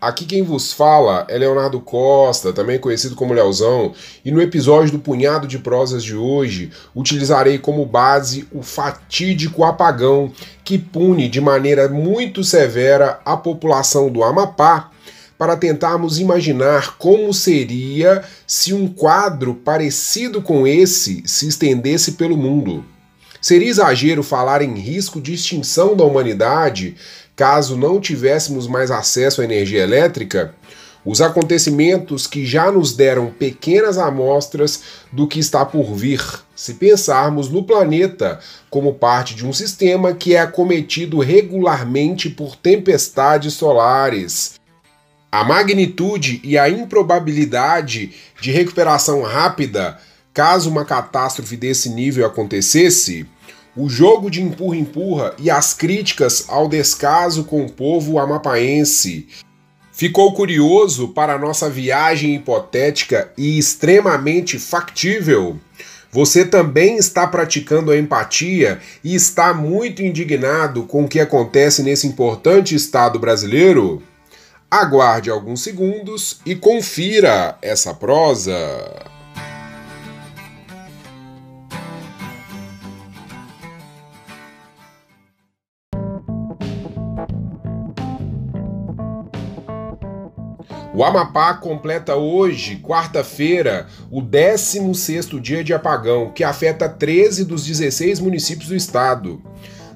Aqui quem vos fala é Leonardo Costa, também conhecido como Leozão, e no episódio do Punhado de Prosas de hoje utilizarei como base o fatídico apagão que pune de maneira muito severa a população do Amapá para tentarmos imaginar como seria se um quadro parecido com esse se estendesse pelo mundo. Seria exagero falar em risco de extinção da humanidade caso não tivéssemos mais acesso à energia elétrica? Os acontecimentos que já nos deram pequenas amostras do que está por vir, se pensarmos no planeta como parte de um sistema que é acometido regularmente por tempestades solares. A magnitude e a improbabilidade de recuperação rápida caso uma catástrofe desse nível acontecesse, o jogo de empurra-empurra e as críticas ao descaso com o povo amapaense. Ficou curioso para nossa viagem hipotética e extremamente factível? Você também está praticando a empatia e está muito indignado com o que acontece nesse importante estado brasileiro? Aguarde alguns segundos e confira essa prosa. O Amapá completa hoje, quarta-feira, o 16º dia de apagão, que afeta 13 dos 16 municípios do estado.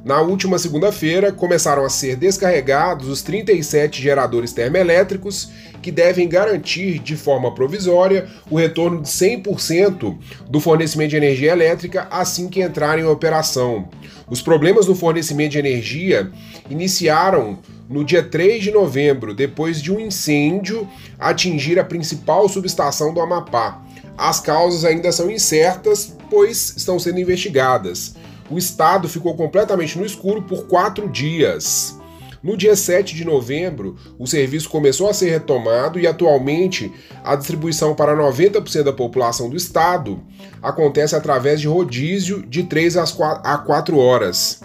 Na última segunda-feira, começaram a ser descarregados os 37 geradores termoelétricos que devem garantir de forma provisória o retorno de 100% do fornecimento de energia elétrica assim que entrarem em operação. Os problemas no fornecimento de energia iniciaram no dia 3 de novembro, depois de um incêndio atingir a principal subestação do Amapá. As causas ainda são incertas, pois estão sendo investigadas. O estado ficou completamente no escuro por quatro dias. No dia 7 de novembro, o serviço começou a ser retomado e atualmente a distribuição para 90% da população do estado acontece através de rodízio de 3 a 4 horas.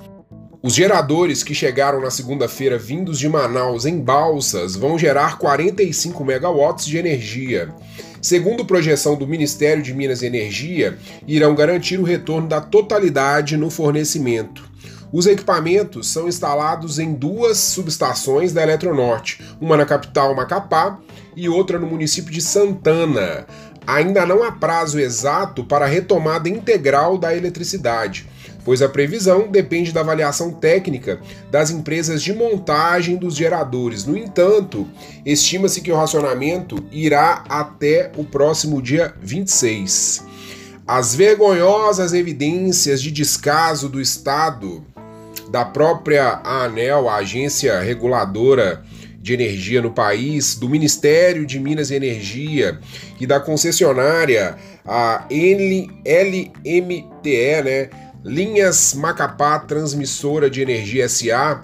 Os geradores que chegaram na segunda-feira vindos de Manaus em balsas vão gerar 45 megawatts de energia. Segundo projeção do Ministério de Minas e Energia, irão garantir o retorno da totalidade no fornecimento. Os equipamentos são instalados em duas subestações da Eletronorte, uma na capital Macapá e outra no município de Santana. Ainda não há prazo exato para a retomada integral da eletricidade, pois a previsão depende da avaliação técnica das empresas de montagem dos geradores. No entanto, estima-se que o racionamento irá até o próximo dia 26. As vergonhosas evidências de descaso do Estado da própria ANEL, a agência reguladora de energia no país, do Ministério de Minas e Energia e da concessionária, a LMTE, né, Linhas Macapá Transmissora de Energia SA,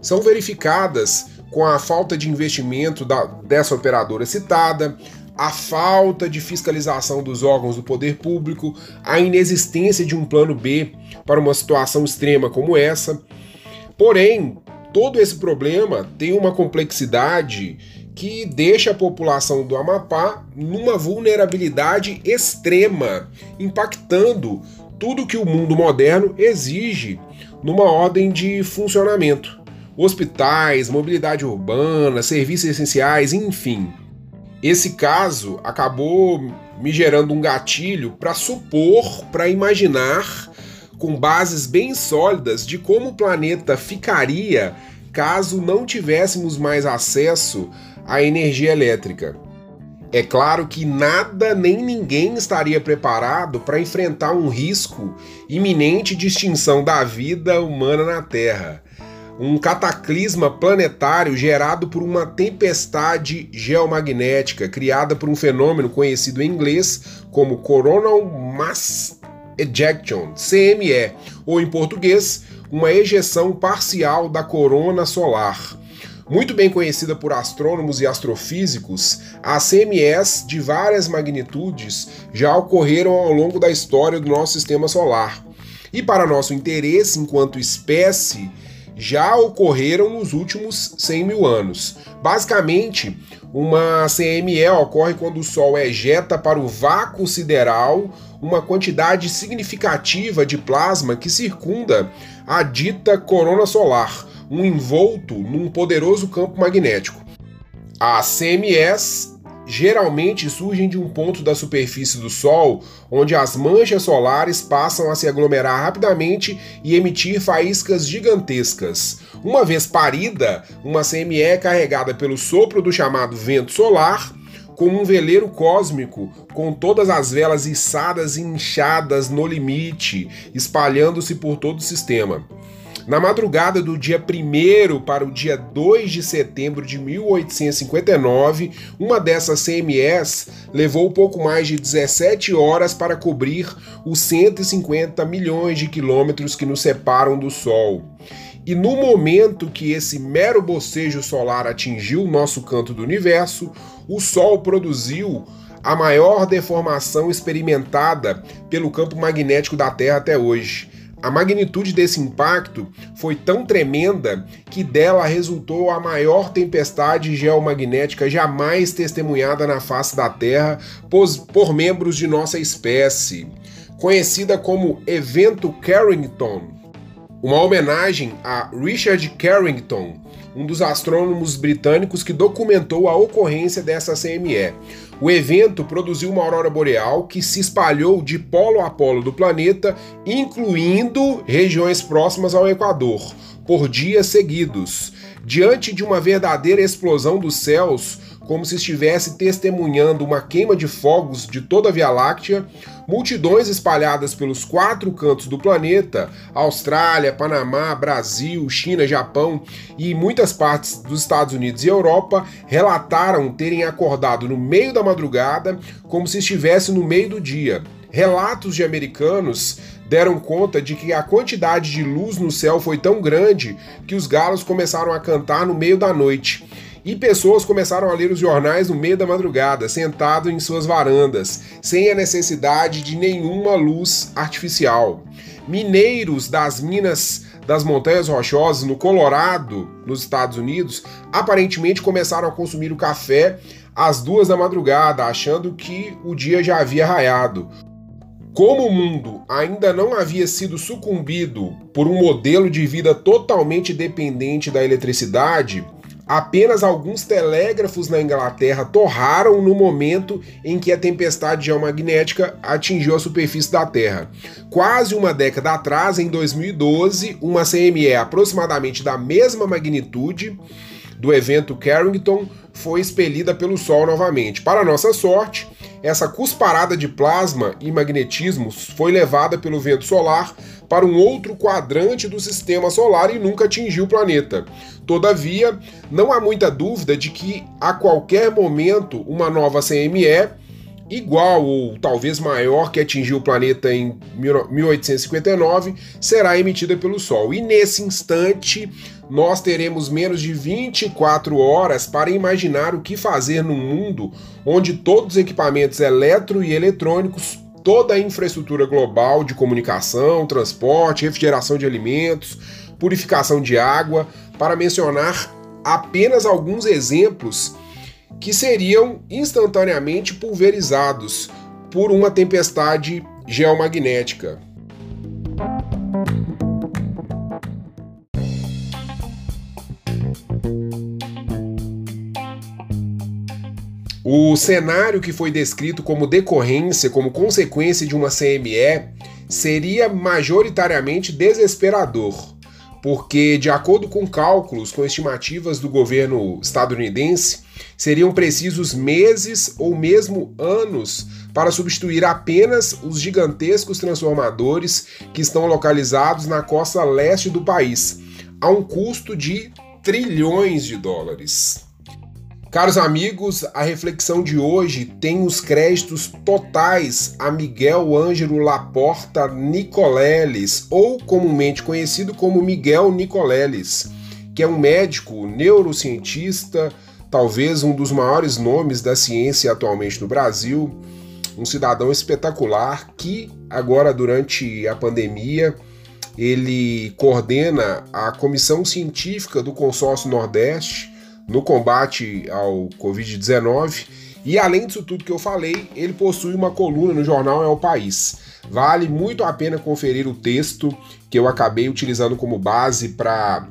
são verificadas com a falta de investimento da, dessa operadora citada, a falta de fiscalização dos órgãos do poder público, a inexistência de um plano B para uma situação extrema como essa. Porém, todo esse problema tem uma complexidade que deixa a população do Amapá numa vulnerabilidade extrema, impactando tudo que o mundo moderno exige numa ordem de funcionamento. Hospitais, mobilidade urbana, serviços essenciais, enfim. Esse caso acabou me gerando um gatilho para supor, para imaginar, com bases bem sólidas, de como o planeta ficaria caso não tivéssemos mais acesso à energia elétrica. É claro que nada nem ninguém estaria preparado para enfrentar um risco iminente de extinção da vida humana na Terra um cataclisma planetário gerado por uma tempestade geomagnética criada por um fenômeno conhecido em inglês como coronal mass Ejection, CME, ou em português, uma ejeção parcial da corona solar. Muito bem conhecida por astrônomos e astrofísicos, as CMEs de várias magnitudes já ocorreram ao longo da história do nosso sistema solar. E para nosso interesse enquanto espécie, já ocorreram nos últimos 100 mil anos. Basicamente, uma CME ocorre quando o Sol ejeta para o vácuo sideral uma quantidade significativa de plasma que circunda a dita corona solar, um envolto num poderoso campo magnético. As CMEs geralmente surgem de um ponto da superfície do Sol onde as manchas solares passam a se aglomerar rapidamente e emitir faíscas gigantescas. Uma vez parida, uma CME é carregada pelo sopro do chamado vento solar como um veleiro cósmico, com todas as velas içadas e inchadas no limite, espalhando-se por todo o sistema. Na madrugada do dia 1 para o dia 2 de setembro de 1859, uma dessas CMEs levou pouco mais de 17 horas para cobrir os 150 milhões de quilômetros que nos separam do Sol. E no momento que esse mero bocejo solar atingiu o nosso canto do universo, o Sol produziu a maior deformação experimentada pelo campo magnético da Terra até hoje. A magnitude desse impacto foi tão tremenda que dela resultou a maior tempestade geomagnética jamais testemunhada na face da Terra por membros de nossa espécie, conhecida como Evento Carrington, uma homenagem a Richard Carrington, um dos astrônomos britânicos que documentou a ocorrência dessa CME. O evento produziu uma aurora boreal que se espalhou de polo a polo do planeta, incluindo regiões próximas ao Equador, por dias seguidos. Diante de uma verdadeira explosão dos céus, como se estivesse testemunhando uma queima de fogos de toda a Via Láctea, multidões espalhadas pelos quatro cantos do planeta Austrália, Panamá, Brasil, China, Japão e muitas partes dos Estados Unidos e Europa relataram terem acordado no meio da madrugada como se estivesse no meio do dia. Relatos de americanos deram conta de que a quantidade de luz no céu foi tão grande que os galos começaram a cantar no meio da noite. E pessoas começaram a ler os jornais no meio da madrugada, sentado em suas varandas, sem a necessidade de nenhuma luz artificial. Mineiros das minas das Montanhas Rochosas, no Colorado, nos Estados Unidos, aparentemente começaram a consumir o café às duas da madrugada, achando que o dia já havia raiado. Como o mundo ainda não havia sido sucumbido por um modelo de vida totalmente dependente da eletricidade, Apenas alguns telégrafos na Inglaterra torraram no momento em que a tempestade geomagnética atingiu a superfície da Terra. Quase uma década atrás, em 2012, uma CME aproximadamente da mesma magnitude do evento Carrington foi expelida pelo Sol novamente. Para nossa sorte, essa cusparada de plasma e magnetismo foi levada pelo vento solar para um outro quadrante do sistema solar e nunca atingiu o planeta. Todavia, não há muita dúvida de que a qualquer momento uma nova CME igual ou talvez maior que atingiu o planeta em 1859 será emitida pelo Sol. E nesse instante, nós teremos menos de 24 horas para imaginar o que fazer num mundo onde todos os equipamentos eletro e eletrônicos, toda a infraestrutura global de comunicação, transporte, refrigeração de alimentos, purificação de água, para mencionar apenas alguns exemplos que seriam instantaneamente pulverizados por uma tempestade geomagnética. O cenário que foi descrito como decorrência, como consequência de uma CME, seria majoritariamente desesperador porque, de acordo com cálculos com estimativas do governo estadunidense, seriam precisos meses ou mesmo anos para substituir apenas os gigantescos transformadores que estão localizados na costa leste do país, a um custo de trilhões de dólares. Caros amigos, a reflexão de hoje tem os créditos totais a Miguel Ângelo Laporta Nicoleles, ou comumente conhecido como Miguel Nicoleles, que é um médico neurocientista, talvez um dos maiores nomes da ciência atualmente no Brasil, um cidadão espetacular que agora durante a pandemia ele coordena a comissão científica do Consórcio Nordeste no combate ao Covid-19. E além disso tudo que eu falei, ele possui uma coluna no jornal É o País. Vale muito a pena conferir o texto que eu acabei utilizando como base para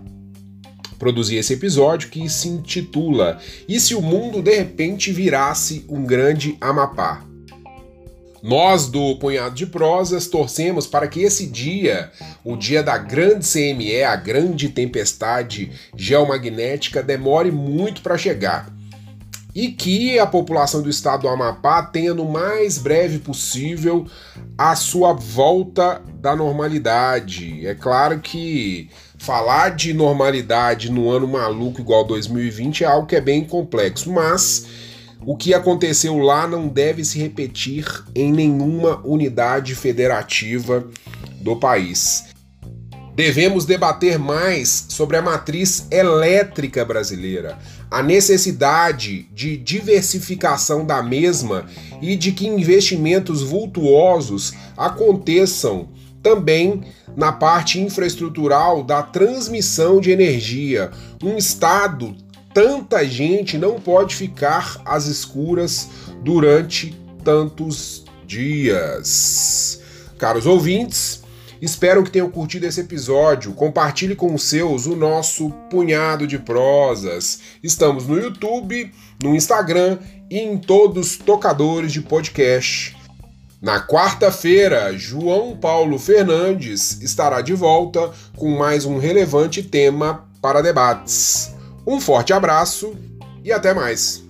produzir esse episódio, que se intitula E se o mundo de repente virasse um grande Amapá? Nós do Punhado de Prosas torcemos para que esse dia, o dia da grande CME, a grande tempestade geomagnética, demore muito para chegar. E que a população do estado do Amapá tenha no mais breve possível a sua volta da normalidade. É claro que falar de normalidade no ano maluco igual 2020 é algo que é bem complexo, mas o que aconteceu lá não deve se repetir em nenhuma unidade federativa do país. Devemos debater mais sobre a matriz elétrica brasileira, a necessidade de diversificação da mesma e de que investimentos vultuosos aconteçam também na parte infraestrutural da transmissão de energia. Um Estado tanta gente não pode ficar às escuras durante tantos dias. Caros ouvintes, espero que tenham curtido esse episódio. Compartilhe com os seus o nosso punhado de prosas. Estamos no YouTube, no Instagram e em todos os tocadores de podcast. Na quarta-feira, João Paulo Fernandes estará de volta com mais um relevante tema para debates. Um forte abraço e até mais!